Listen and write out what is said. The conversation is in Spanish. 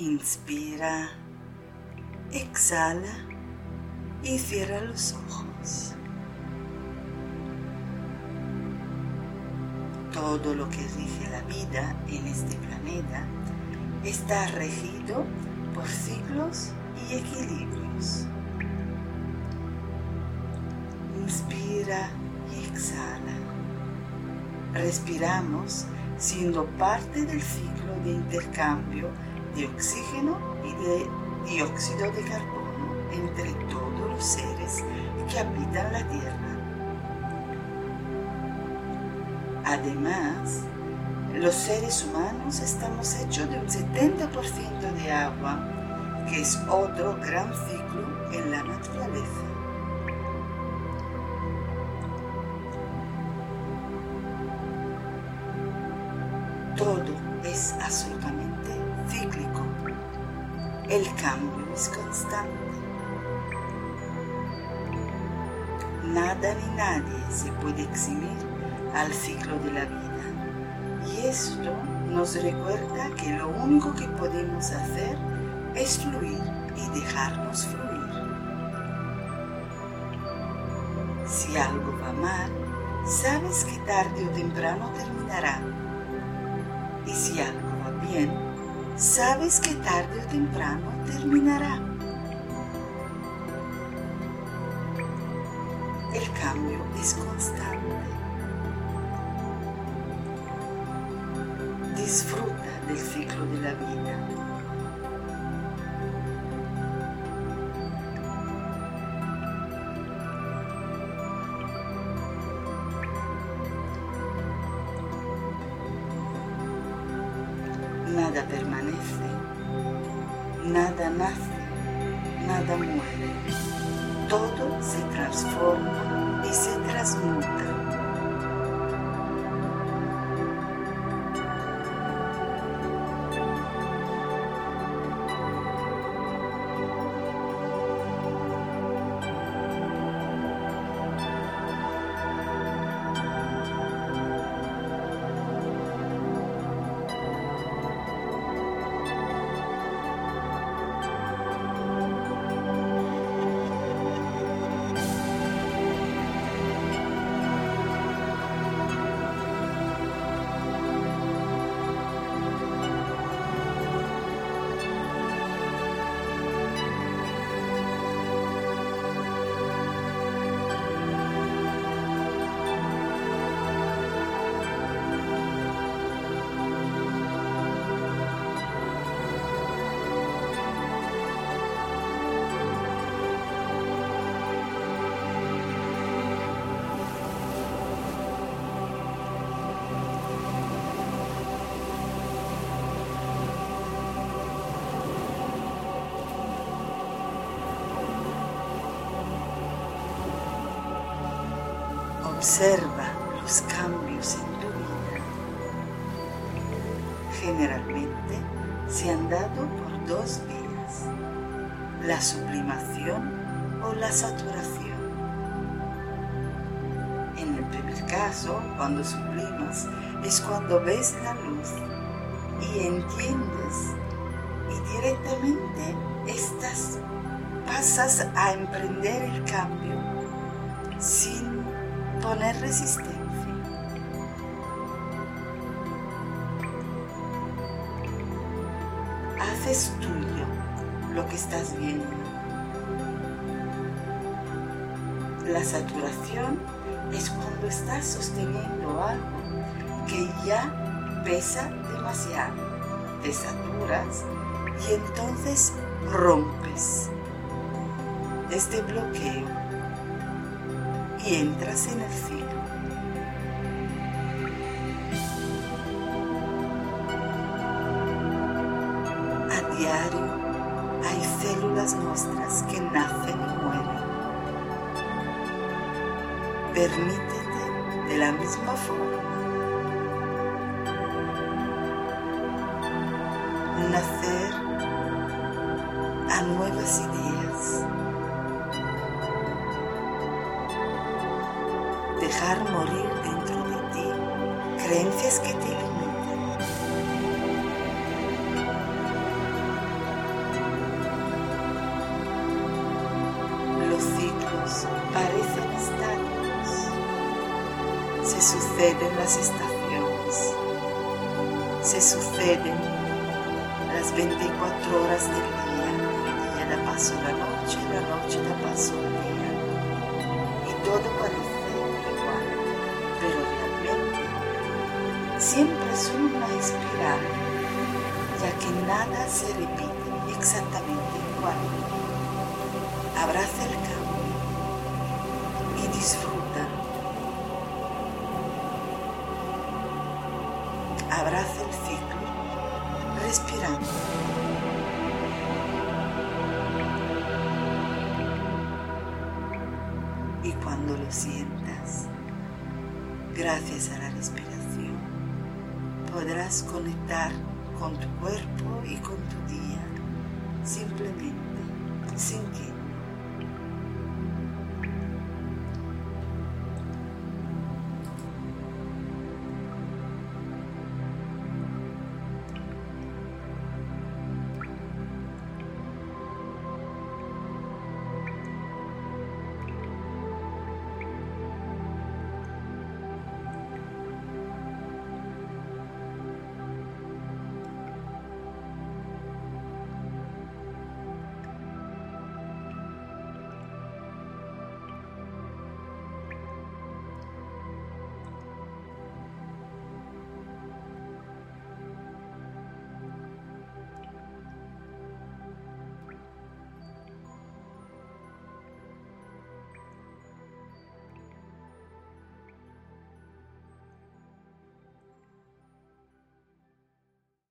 Inspira, exhala y cierra los ojos. Todo lo que rige la vida en este planeta está regido por ciclos y equilibrios. Inspira y exhala. Respiramos siendo parte del ciclo de intercambio de oxígeno y de dióxido de carbono entre todos los seres que habitan la Tierra. Además, los seres humanos estamos hechos de un 70% de agua, que es otro gran ciclo en la naturaleza. Todo es absolutamente cíclico. El cambio es constante. Nada ni nadie se puede eximir al ciclo de la vida. Y esto nos recuerda que lo único que podemos hacer es fluir y dejarnos fluir. Si algo va mal, sabes que tarde o temprano terminará. Y si algo va bien, sabes que tarde o temprano terminará. El cambio es constante. Disfruta del ciclo de la vida. Nada permanece, nada nace, nada muere. Todo se transforma y se transmuta. Observa los cambios en tu vida. Generalmente se han dado por dos vías, la sublimación o la saturación. En el primer caso, cuando sublimas, es cuando ves la luz y entiendes y directamente estás, pasas a emprender el cambio sin poner resistencia. Haces tuyo lo que estás viendo. La saturación es cuando estás sosteniendo algo que ya pesa demasiado. Te saturas y entonces rompes este bloqueo y entras en el ciclo. A diario hay células nuestras que nacen y mueren. Permítete de la misma forma nacer a nuevas ideas. dejar morir dentro de ti creencias que te limitan. Los ciclos parecen estáticos, se suceden las estaciones, se suceden las 24 horas del día, el día da paso la noche, la noche da paso el día, y todo parece siempre es una espiral, ya que nada se repite exactamente igual. Abraza el cambio y disfruta. Abraza el ciclo respirando. Y cuando lo sientas, gracias a la respiración, podrás conectar con tu cuerpo y con tu día, simplemente, sin que